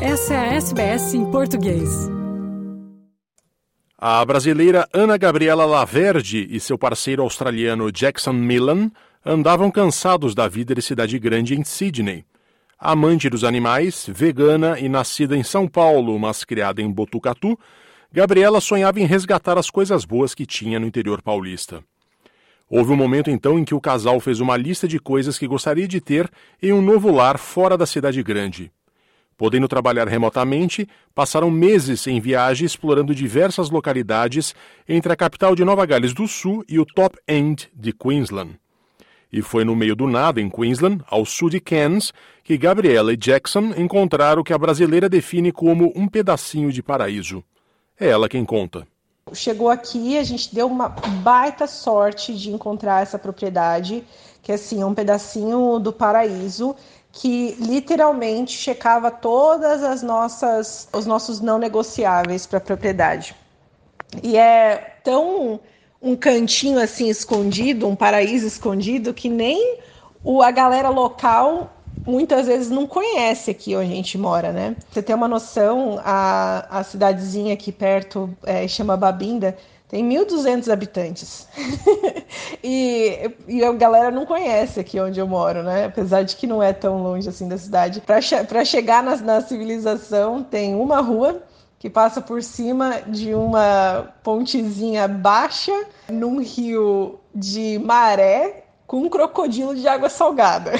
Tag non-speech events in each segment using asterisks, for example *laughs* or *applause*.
Essa é a SBS em português. A brasileira Ana Gabriela Laverde e seu parceiro australiano Jackson Millan andavam cansados da vida de cidade grande em Sydney. Amante dos animais, vegana e nascida em São Paulo, mas criada em Botucatu, Gabriela sonhava em resgatar as coisas boas que tinha no interior paulista. Houve um momento então em que o casal fez uma lista de coisas que gostaria de ter em um novo lar fora da cidade grande. Podendo trabalhar remotamente, passaram meses em viagem explorando diversas localidades entre a capital de Nova Gales do Sul e o Top End de Queensland. E foi no meio do nada, em Queensland, ao sul de Cairns, que Gabriela e Jackson encontraram o que a brasileira define como um pedacinho de paraíso. É ela quem conta. Chegou aqui, a gente deu uma baita sorte de encontrar essa propriedade, que assim, é um pedacinho do paraíso que literalmente checava todas as nossas os nossos não negociáveis para a propriedade. E é tão um cantinho assim escondido, um paraíso escondido que nem o, a galera local muitas vezes não conhece aqui onde a gente mora, né? Você tem uma noção, a, a cidadezinha aqui perto é, chama Babinda, tem 1.200 habitantes. *laughs* e, e, a galera não conhece aqui onde eu moro, né? Apesar de que não é tão longe assim da cidade. Para chegar na, na civilização, tem uma rua que passa por cima de uma pontezinha baixa num rio de maré com um crocodilo de água salgada.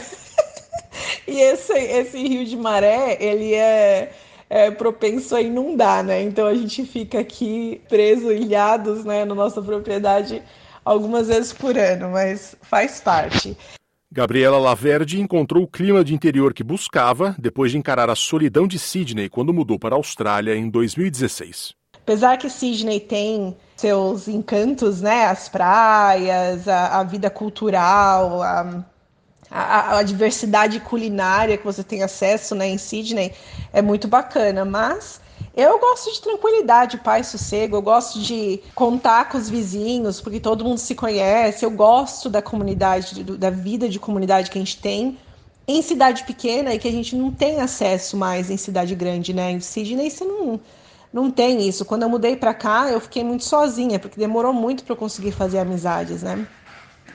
*laughs* e esse, esse rio de maré, ele é é, propenso a inundar, né? Então a gente fica aqui preso, ilhados, né, na nossa propriedade algumas vezes por ano, mas faz parte. Gabriela Laverde encontrou o clima de interior que buscava depois de encarar a solidão de Sydney quando mudou para a Austrália em 2016. Apesar que Sydney tem seus encantos, né, as praias, a, a vida cultural, a, a, a, diversidade culinária que você tem acesso né, em Sydney é muito bacana, mas eu gosto de tranquilidade, paz, sossego, eu gosto de contar com os vizinhos, porque todo mundo se conhece, eu gosto da comunidade, da vida de comunidade que a gente tem em cidade pequena e que a gente não tem acesso mais em cidade grande, né? Em Sydney você não, não tem isso. Quando eu mudei para cá, eu fiquei muito sozinha, porque demorou muito para eu conseguir fazer amizades, né?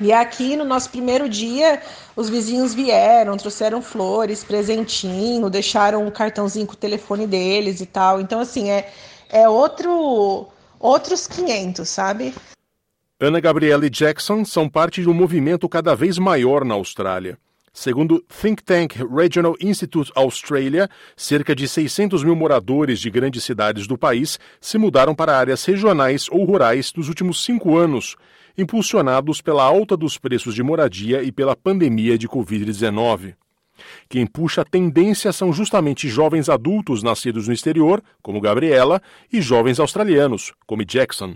E aqui no nosso primeiro dia, os vizinhos vieram, trouxeram flores, presentinho, deixaram um cartãozinho com o telefone deles e tal. Então, assim, é, é outro, outros 500, sabe? Ana Gabriela e Jackson são parte de um movimento cada vez maior na Austrália. Segundo Think Tank Regional Institute Australia, cerca de 600 mil moradores de grandes cidades do país se mudaram para áreas regionais ou rurais nos últimos cinco anos, impulsionados pela alta dos preços de moradia e pela pandemia de Covid-19. Quem puxa a tendência são justamente jovens adultos nascidos no exterior, como Gabriela, e jovens australianos, como Jackson.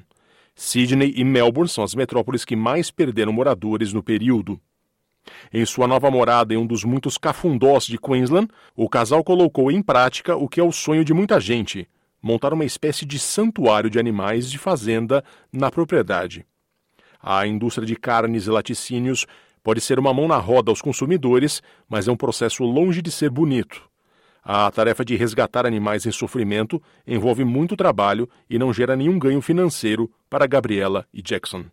Sydney e Melbourne são as metrópoles que mais perderam moradores no período. Em sua nova morada em um dos muitos cafundós de Queensland, o casal colocou em prática o que é o sonho de muita gente: montar uma espécie de santuário de animais de fazenda na propriedade. A indústria de carnes e laticínios pode ser uma mão na roda aos consumidores, mas é um processo longe de ser bonito. A tarefa de resgatar animais em sofrimento envolve muito trabalho e não gera nenhum ganho financeiro para Gabriela e Jackson.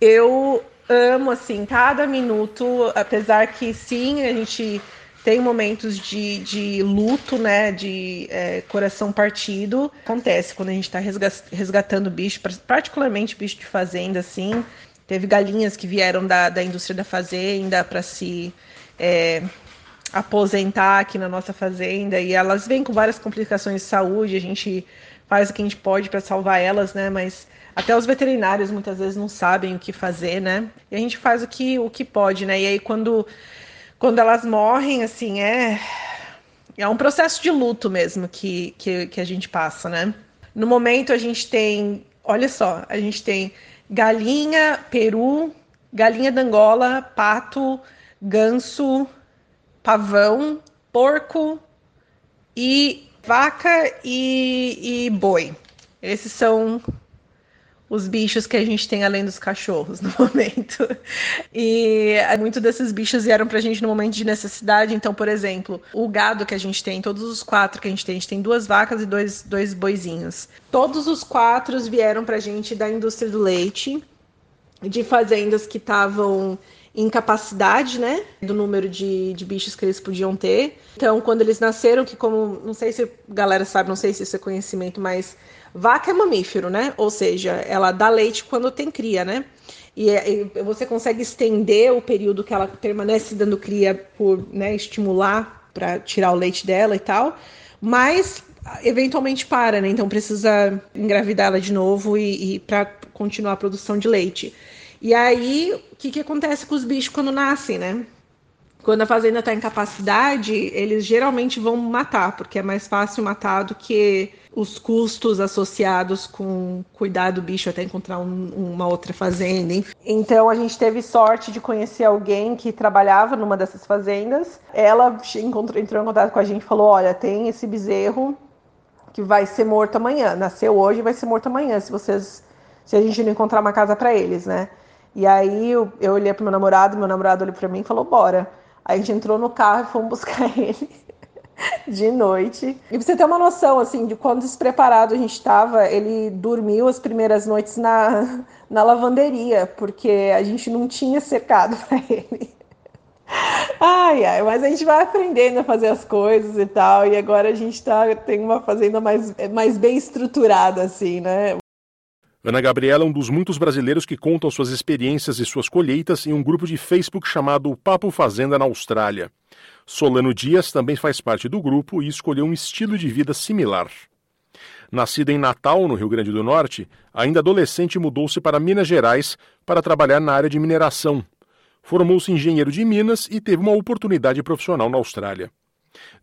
Eu amo assim cada minuto, apesar que sim, a gente tem momentos de, de luto, né, de é, coração partido. Acontece quando a gente está resgatando bicho, particularmente bicho de fazenda, assim. Teve galinhas que vieram da, da indústria da fazenda para se é, aposentar aqui na nossa fazenda e elas vêm com várias complicações de saúde. A gente faz o que a gente pode para salvar elas, né? Mas até os veterinários muitas vezes não sabem o que fazer, né? E a gente faz o que, o que pode, né? E aí quando, quando elas morrem, assim, é, é um processo de luto mesmo que, que, que a gente passa, né? No momento a gente tem, olha só, a gente tem galinha, peru, galinha d'Angola, pato, ganso, pavão, porco e vaca e, e boi. Esses são os bichos que a gente tem além dos cachorros no *laughs* momento. E muitos desses bichos vieram pra gente no momento de necessidade. Então, por exemplo, o gado que a gente tem, todos os quatro que a gente tem, a gente tem duas vacas e dois, dois boizinhos. Todos os quatro vieram pra gente da indústria do leite, de fazendas que estavam incapacidade, né, do número de, de bichos que eles podiam ter. Então, quando eles nasceram, que como, não sei se a galera sabe, não sei se isso é conhecimento, mas vaca é mamífero, né? Ou seja, ela dá leite quando tem cria, né? E, e você consegue estender o período que ela permanece dando cria por, né, estimular para tirar o leite dela e tal, mas eventualmente para, né? Então precisa engravidar ela de novo e, e para continuar a produção de leite. E aí, o que, que acontece com os bichos quando nascem, né? Quando a fazenda está em capacidade, eles geralmente vão matar, porque é mais fácil matar do que os custos associados com cuidar do bicho até encontrar um, uma outra fazenda. Enfim. Então a gente teve sorte de conhecer alguém que trabalhava numa dessas fazendas. Ela encontrou, entrou em contato com a gente e falou: Olha, tem esse bezerro que vai ser morto amanhã. Nasceu hoje e vai ser morto amanhã, se vocês. Se a gente não encontrar uma casa para eles, né? E aí eu, eu olhei pro meu namorado, meu namorado olhou para mim e falou: bora. A gente entrou no carro e fomos *laughs* buscar ele de noite. E pra você ter uma noção, assim, de quão despreparado a gente estava, ele dormiu as primeiras noites na, na lavanderia, porque a gente não tinha cercado para ele. Ai, ai, mas a gente vai aprendendo a fazer as coisas e tal, e agora a gente tá, tem uma fazenda mais, mais bem estruturada, assim, né? Ana Gabriela é um dos muitos brasileiros que contam suas experiências e suas colheitas em um grupo de Facebook chamado Papo Fazenda na Austrália. Solano Dias também faz parte do grupo e escolheu um estilo de vida similar. Nascida em Natal, no Rio Grande do Norte, ainda adolescente mudou-se para Minas Gerais para trabalhar na área de mineração. Formou-se engenheiro de Minas e teve uma oportunidade profissional na Austrália.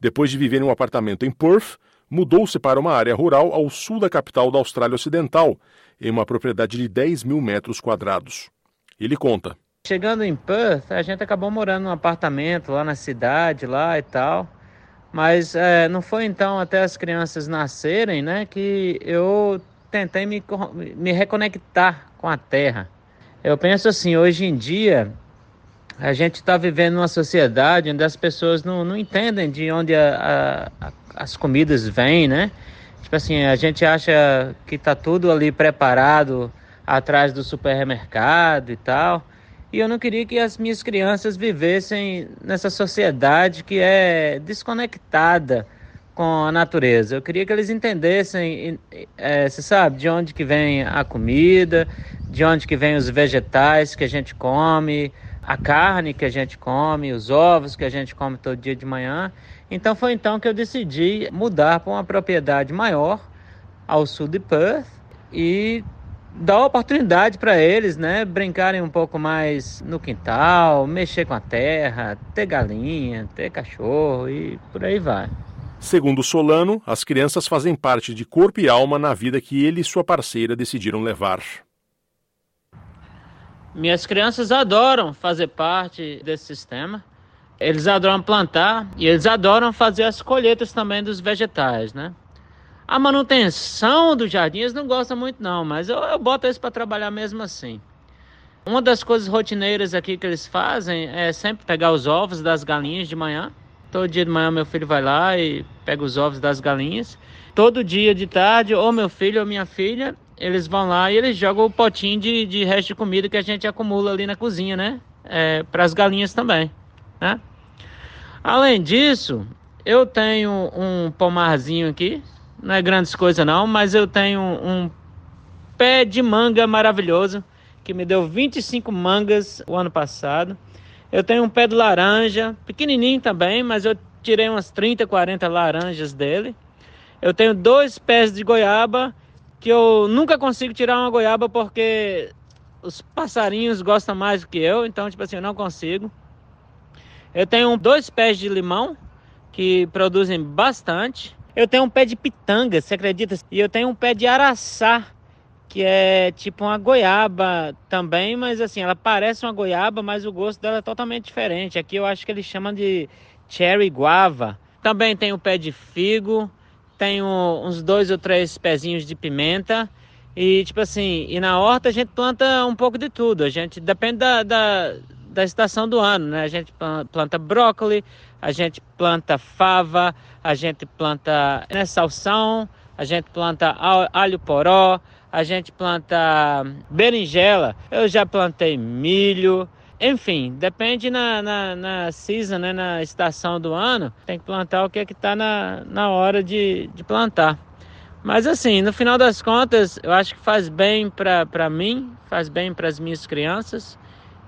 Depois de viver em um apartamento em Perth, mudou-se para uma área rural ao sul da capital da Austrália Ocidental, em uma propriedade de 10 mil metros quadrados. Ele conta. Chegando em Perth, a gente acabou morando num apartamento lá na cidade, lá e tal. Mas é, não foi então até as crianças nascerem, né, que eu tentei me, me reconectar com a terra. Eu penso assim, hoje em dia, a gente está vivendo numa sociedade onde as pessoas não, não entendem de onde a, a, as comidas vêm, né? Tipo assim, a gente acha que tá tudo ali preparado atrás do supermercado e tal. E eu não queria que as minhas crianças vivessem nessa sociedade que é desconectada com a natureza. Eu queria que eles entendessem, é, você sabe, de onde que vem a comida, de onde que vem os vegetais que a gente come, a carne que a gente come, os ovos que a gente come todo dia de manhã. Então foi então que eu decidi mudar para uma propriedade maior ao sul de Perth e dar oportunidade para eles, né, brincarem um pouco mais no quintal, mexer com a terra, ter galinha, ter cachorro e por aí vai. Segundo Solano, as crianças fazem parte de corpo e alma na vida que ele e sua parceira decidiram levar. Minhas crianças adoram fazer parte desse sistema. Eles adoram plantar e eles adoram fazer as colheitas também dos vegetais, né? A manutenção dos jardins não gosta muito não, mas eu, eu boto eles para trabalhar mesmo assim. Uma das coisas rotineiras aqui que eles fazem é sempre pegar os ovos das galinhas de manhã. Todo dia de manhã meu filho vai lá e pega os ovos das galinhas. Todo dia de tarde, ou meu filho ou minha filha, eles vão lá e eles jogam o potinho de, de resto de comida que a gente acumula ali na cozinha, né? É, para as galinhas também, né? Além disso, eu tenho um pomarzinho aqui, não é grandes coisas não, mas eu tenho um pé de manga maravilhoso que me deu 25 mangas o ano passado. Eu tenho um pé de laranja, pequenininho também, mas eu tirei umas 30, 40 laranjas dele. Eu tenho dois pés de goiaba que eu nunca consigo tirar uma goiaba porque os passarinhos gostam mais do que eu, então tipo assim, eu não consigo. Eu tenho dois pés de limão que produzem bastante. Eu tenho um pé de pitanga, você acredita? E eu tenho um pé de araçá, que é tipo uma goiaba também, mas assim, ela parece uma goiaba, mas o gosto dela é totalmente diferente. Aqui eu acho que eles chamam de cherry guava. Também tenho o pé de figo, tenho uns dois ou três pezinhos de pimenta E tipo assim, e na horta a gente planta um pouco de tudo. A gente depende da, da, da estação do ano, né? A gente planta brócolis, a gente planta fava, a gente planta né, salsão, a gente planta alho poró, a gente planta berinjela, eu já plantei milho, enfim, depende na, na, na season, né, na estação do ano, tem que plantar o que é que está na, na hora de, de plantar. Mas assim, no final das contas, eu acho que faz bem para mim, faz bem para as minhas crianças.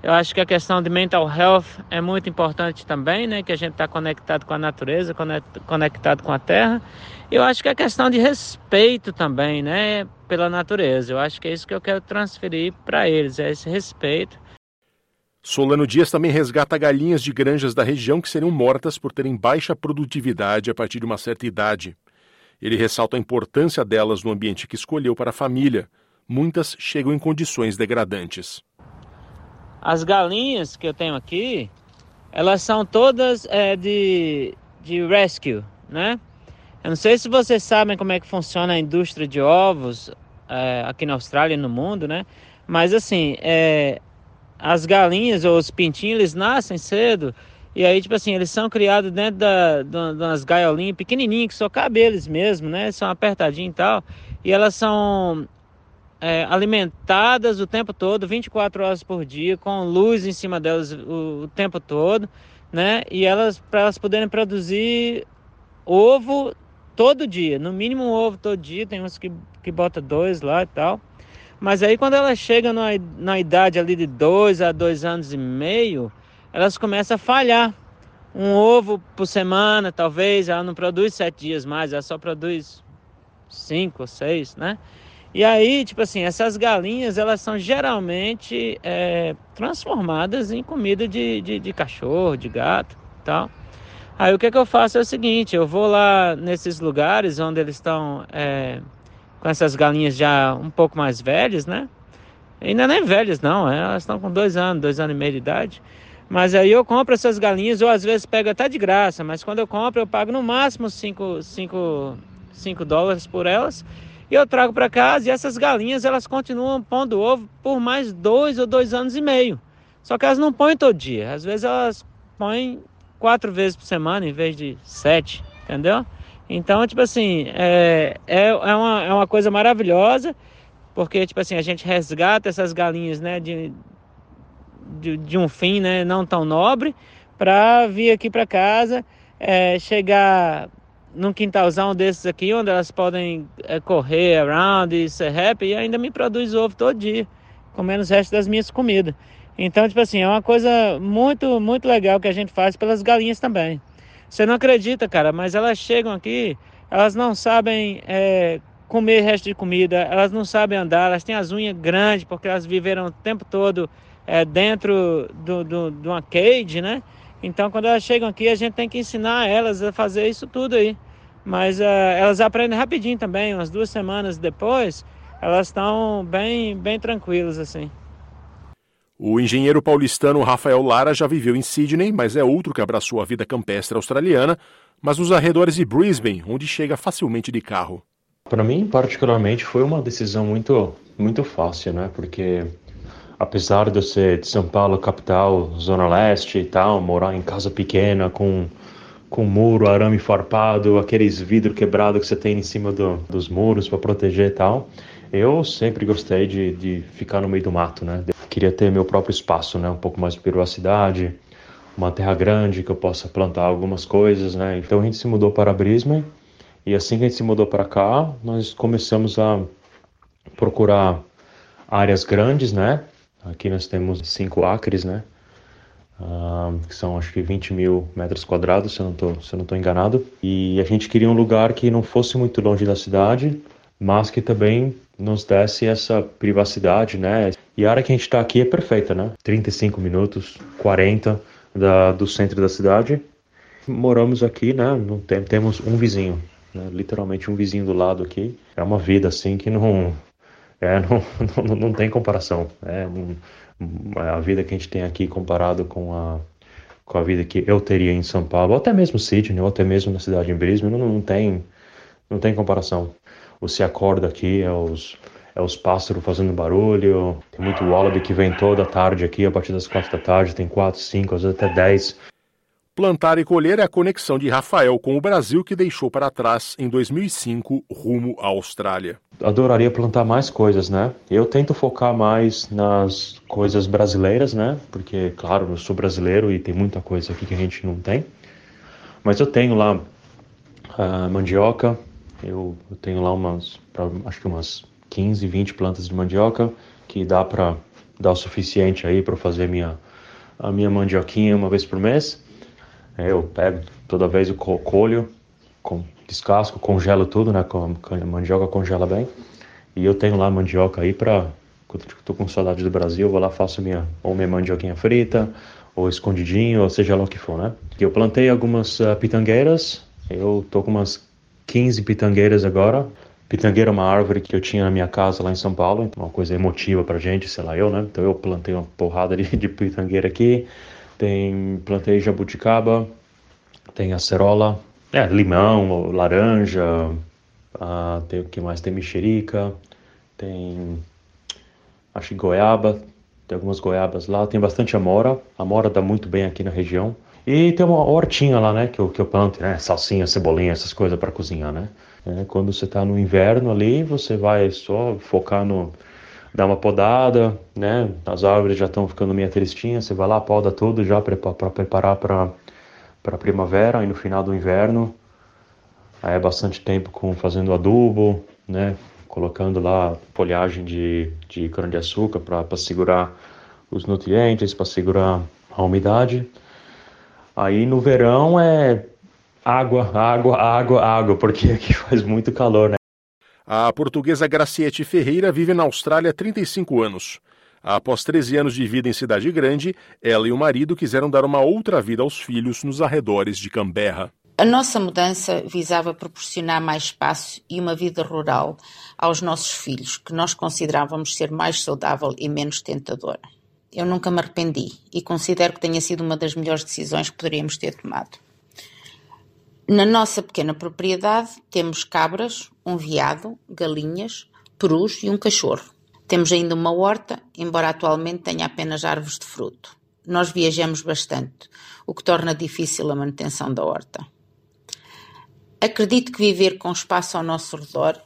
Eu acho que a questão de mental health é muito importante também, né? Que a gente está conectado com a natureza, conectado com a terra. Eu acho que a questão de respeito também, né? Pela natureza. Eu acho que é isso que eu quero transferir para eles, é esse respeito. Solano Dias também resgata galinhas de granjas da região que seriam mortas por terem baixa produtividade a partir de uma certa idade. Ele ressalta a importância delas no ambiente que escolheu para a família. Muitas chegam em condições degradantes. As galinhas que eu tenho aqui, elas são todas é, de, de rescue, né? Eu não sei se vocês sabem como é que funciona a indústria de ovos é, aqui na Austrália e no mundo, né? Mas assim, é, as galinhas ou os pintinhos, eles nascem cedo e aí, tipo assim, eles são criados dentro da, de umas gaiolinhas pequenininhas, que só cabem eles mesmo, né? São apertadinhos e tal. E elas são é, alimentadas o tempo todo, 24 horas por dia, com luz em cima delas o, o tempo todo, né? E elas, para elas poderem produzir ovo todo dia, no mínimo um ovo todo dia, tem uns que, que bota dois lá e tal. Mas aí quando elas chegam na, na idade ali de dois a dois anos e meio, elas começam a falhar. Um ovo por semana, talvez, ela não produz sete dias mais, ela só produz cinco ou seis, né? E aí, tipo assim, essas galinhas, elas são geralmente é, transformadas em comida de, de, de, cachorro, de gato tal. Aí o que, que eu faço é o seguinte, eu vou lá nesses lugares onde eles estão é, com essas galinhas já um pouco mais velhas, né? Ainda nem velhas não, é, elas estão com dois anos, dois anos e meio de idade. Mas aí eu compro essas galinhas, ou às vezes pego até de graça, mas quando eu compro eu pago no máximo 5 dólares por elas e eu trago para casa e essas galinhas elas continuam pondo ovo por mais dois ou dois anos e meio. Só que elas não põem todo dia. Às vezes elas põem quatro vezes por semana em vez de sete, entendeu? Então, tipo assim, é, é, é, uma, é uma coisa maravilhosa, porque, tipo assim, a gente resgata essas galinhas, né, de, de, de um fim, né, não tão nobre, para vir aqui para casa, é, chegar num quintalzão desses aqui, onde elas podem é, correr around e ser happy, e ainda me produz ovo todo dia, comendo os restos das minhas comidas. Então, tipo assim, é uma coisa muito, muito legal que a gente faz pelas galinhas também. Você não acredita, cara, mas elas chegam aqui, elas não sabem é, comer resto de comida, elas não sabem andar, elas têm as unhas grandes, porque elas viveram o tempo todo é, dentro do, do, de uma cage, né? Então, quando elas chegam aqui, a gente tem que ensinar elas a fazer isso tudo aí. Mas uh, elas aprendem rapidinho também, umas duas semanas depois, elas estão bem, bem tranquilas assim. O engenheiro paulistano Rafael Lara já viveu em Sydney, mas é outro que abraçou a vida campestre australiana, mas nos arredores de Brisbane, onde chega facilmente de carro. Para mim, particularmente, foi uma decisão muito, muito fácil, né? Porque apesar de eu ser de São Paulo, capital, zona leste e tal, morar em casa pequena com com muro, arame farpado, aqueles vidros quebrados que você tem em cima do, dos muros para proteger e tal. Eu sempre gostei de, de ficar no meio do mato, né? Queria ter meu próprio espaço, né? Um pouco mais de privacidade, uma terra grande que eu possa plantar algumas coisas, né? Então a gente se mudou para Brisbane e assim que a gente se mudou para cá, nós começamos a procurar áreas grandes, né? Aqui nós temos cinco acres, né? Uh, que são acho que 20 mil metros quadrados, se eu não tô, se não estou enganado. E a gente queria um lugar que não fosse muito longe da cidade, mas que também nos desse essa privacidade, né? E a área que a gente está aqui é perfeita, né? 35 minutos, 40 da, do centro da cidade. Moramos aqui, né? Não tem, temos um vizinho, né? literalmente um vizinho do lado aqui. É uma vida assim que não é, *laughs* não, não, não tem comparação. É, não, a vida que a gente tem aqui comparado com a, com a vida que eu teria em São Paulo, ou até mesmo Sydney, ou até mesmo na cidade de Brisbane, não, não, tem, não tem comparação. Você acorda aqui, é, os, é os pássaros fazendo barulho. Tem muito wallaby que vem toda tarde aqui, a partir das quatro da tarde, tem quatro, cinco, às vezes até dez. Plantar e colher é a conexão de Rafael com o Brasil que deixou para trás em 2005 rumo à Austrália. Adoraria plantar mais coisas, né? Eu tento focar mais nas coisas brasileiras, né? Porque, claro, eu sou brasileiro e tem muita coisa aqui que a gente não tem. Mas eu tenho lá uh, mandioca, eu, eu, tenho lá umas, pra, acho que umas 15, 20 plantas de mandioca que dá para dar o suficiente aí para fazer minha, a minha mandioquinha uma vez por mês. É, eu pego toda vez o colho, com, descasco, congelo tudo, né? Com, a mandioca congela bem. E eu tenho lá mandioca aí para quando estou com saudade do Brasil, eu vou lá faço minha ou minha mandioquinha frita, ou escondidinho, ou seja lá o que for, né? Eu plantei algumas uh, pitangueiras, eu tô com umas 15 pitangueiras agora. Pitangueira é uma árvore que eu tinha na minha casa lá em São Paulo, uma coisa emotiva pra gente, sei lá eu, né? Então eu plantei uma porrada de, de pitangueira aqui tem plantei jabuticaba, tem acerola, é, limão, laranja, ah, tem o que mais? Tem mexerica, tem acho que goiaba, tem algumas goiabas lá, tem bastante amora, amora dá muito bem aqui na região. E tem uma hortinha lá, né, que eu, que eu planto, né, salsinha, cebolinha, essas coisas para cozinhar, né. É, quando você está no inverno ali, você vai só focar no, dá uma podada, né? As árvores já estão ficando meio tristinhas, você vai lá, poda tudo já para preparar para para primavera e no final do inverno. Aí é bastante tempo com fazendo adubo, né? Colocando lá folhagem de, de cana-de-açúcar para segurar os nutrientes, para segurar a umidade. Aí no verão é água, água, água, água, porque aqui *laughs* faz muito calor, né? A portuguesa Graciete Ferreira vive na Austrália há 35 anos. Após 13 anos de vida em cidade grande, ela e o marido quiseram dar uma outra vida aos filhos nos arredores de Canberra. A nossa mudança visava proporcionar mais espaço e uma vida rural aos nossos filhos, que nós considerávamos ser mais saudável e menos tentadora. Eu nunca me arrependi e considero que tenha sido uma das melhores decisões que poderíamos ter tomado. Na nossa pequena propriedade temos cabras, um veado, galinhas, perus e um cachorro. Temos ainda uma horta, embora atualmente tenha apenas árvores de fruto. Nós viajamos bastante, o que torna difícil a manutenção da horta. Acredito que viver com espaço ao nosso redor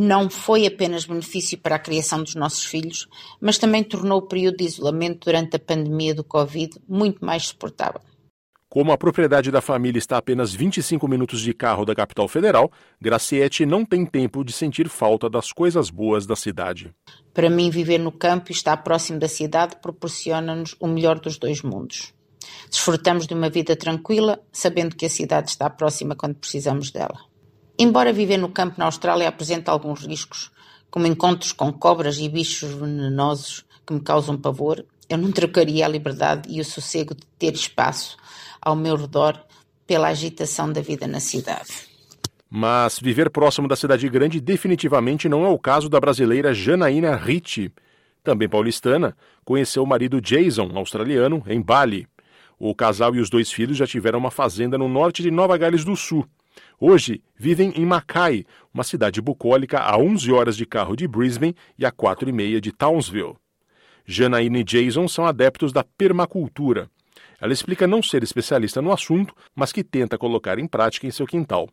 não foi apenas benefício para a criação dos nossos filhos, mas também tornou o período de isolamento durante a pandemia do Covid muito mais suportável. Como a propriedade da família está a apenas 25 minutos de carro da capital federal, Graciete não tem tempo de sentir falta das coisas boas da cidade. Para mim, viver no campo e estar próximo da cidade proporciona-nos o melhor dos dois mundos. Desfrutamos de uma vida tranquila, sabendo que a cidade está próxima quando precisamos dela. Embora viver no campo na Austrália apresente alguns riscos, como encontros com cobras e bichos venenosos que me causam pavor, eu não trocaria a liberdade e o sossego de ter espaço ao meu redor pela agitação da vida na cidade. Mas viver próximo da cidade grande definitivamente não é o caso da brasileira Janaína Ricci. Também paulistana, conheceu o marido Jason, australiano, em Bali. O casal e os dois filhos já tiveram uma fazenda no norte de Nova Gales do Sul. Hoje vivem em Mackay, uma cidade bucólica a 11 horas de carro de Brisbane e a 4 e meia de Townsville. Janaína e Jason são adeptos da permacultura. Ela explica não ser especialista no assunto, mas que tenta colocar em prática em seu quintal.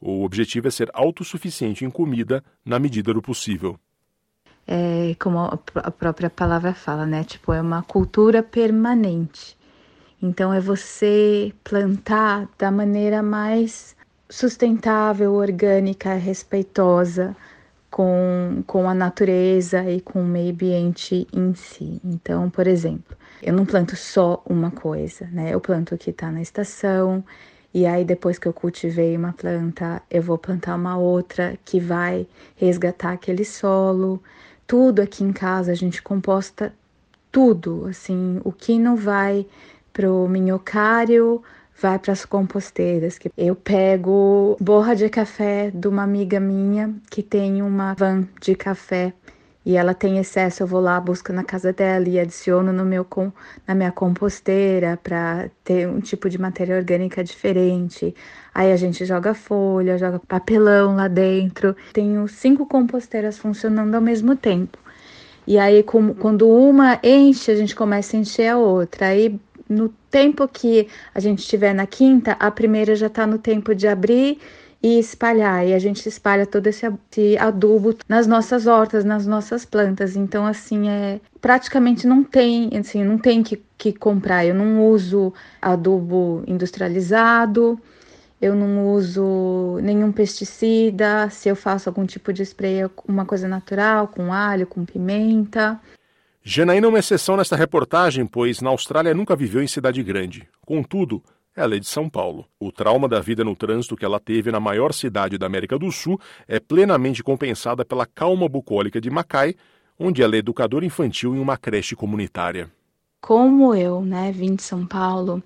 O objetivo é ser autossuficiente em comida na medida do possível. É, como a própria palavra fala, né? Tipo, é uma cultura permanente. Então é você plantar da maneira mais sustentável, orgânica, respeitosa com, com a natureza e com o meio ambiente em si. Então, por exemplo, eu não planto só uma coisa, né? Eu planto o que está na estação, e aí depois que eu cultivei uma planta, eu vou plantar uma outra que vai resgatar aquele solo. Tudo aqui em casa a gente composta tudo, assim, o que não vai pro minhocário, vai para as composteiras. Que eu pego borra de café de uma amiga minha que tem uma van de café e ela tem excesso, eu vou lá, busco na casa dela e adiciono no meu com, na minha composteira para ter um tipo de matéria orgânica diferente. Aí a gente joga folha, joga papelão lá dentro. Tenho cinco composteiras funcionando ao mesmo tempo. E aí, com, quando uma enche, a gente começa a encher a outra. Aí, no tempo que a gente estiver na quinta, a primeira já está no tempo de abrir e espalhar. E a gente espalha todo esse adubo nas nossas hortas, nas nossas plantas. Então, assim, é praticamente não tem, assim, não tem que, que comprar. Eu não uso adubo industrializado. Eu não uso nenhum pesticida. Se eu faço algum tipo de spray, é uma coisa natural, com alho, com pimenta. Janaína é uma exceção nesta reportagem, pois na Austrália nunca viveu em cidade grande. Contudo, ela é de São Paulo. O trauma da vida no trânsito que ela teve na maior cidade da América do Sul é plenamente compensada pela calma bucólica de Macai, onde ela é educadora infantil em uma creche comunitária. Como eu, né, vim de São Paulo,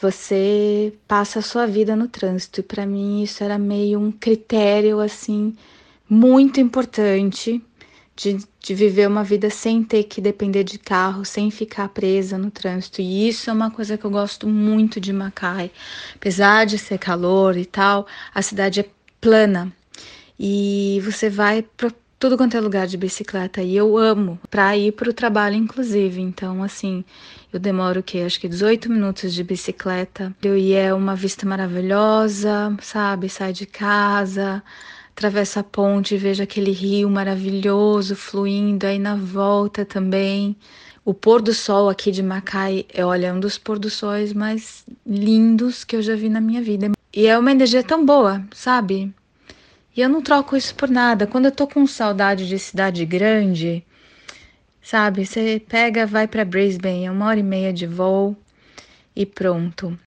você passa a sua vida no trânsito e para mim isso era meio um critério assim muito importante de, de viver uma vida sem ter que depender de carro, sem ficar presa no trânsito. E isso é uma coisa que eu gosto muito de Macai. Apesar de ser calor e tal, a cidade é plana. E você vai para tudo quanto é lugar de bicicleta. E eu amo para ir para o trabalho, inclusive. Então, assim, eu demoro o quê? Acho que 18 minutos de bicicleta. E é uma vista maravilhosa, sabe? Sai de casa atravessa a ponte e vejo aquele rio maravilhoso fluindo aí na volta também. O pôr do sol aqui de Macai é, olha, um dos pôr do sóis mais lindos que eu já vi na minha vida. E é uma energia tão boa, sabe? E eu não troco isso por nada. Quando eu tô com saudade de cidade grande, sabe? Você pega, vai para Brisbane, é uma hora e meia de voo e pronto.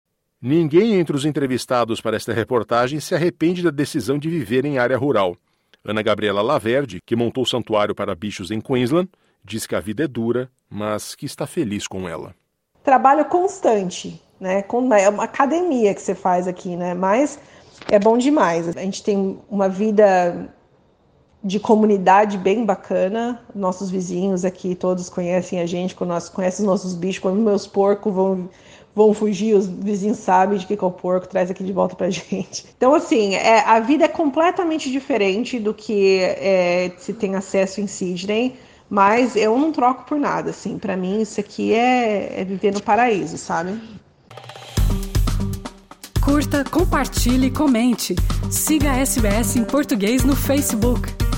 Ninguém entre os entrevistados para esta reportagem se arrepende da decisão de viver em área rural. Ana Gabriela Laverde, que montou o santuário para bichos em Queensland, diz que a vida é dura, mas que está feliz com ela. Trabalho constante, né? É uma academia que você faz aqui, né? Mas é bom demais. A gente tem uma vida de comunidade bem bacana. Nossos vizinhos aqui todos conhecem a gente, conhecem os nossos bichos. Quando meus porcos vão vão fugir, os vizinhos sabem de que, é o porco, traz aqui de volta pra *laughs* gente. Então, assim, é, a vida é completamente diferente do que é, se tem acesso em Sydney, mas eu não troco por nada, assim, para mim isso aqui é, é viver no paraíso, sabe? Curta, compartilhe, comente. Siga a SBS em português no Facebook.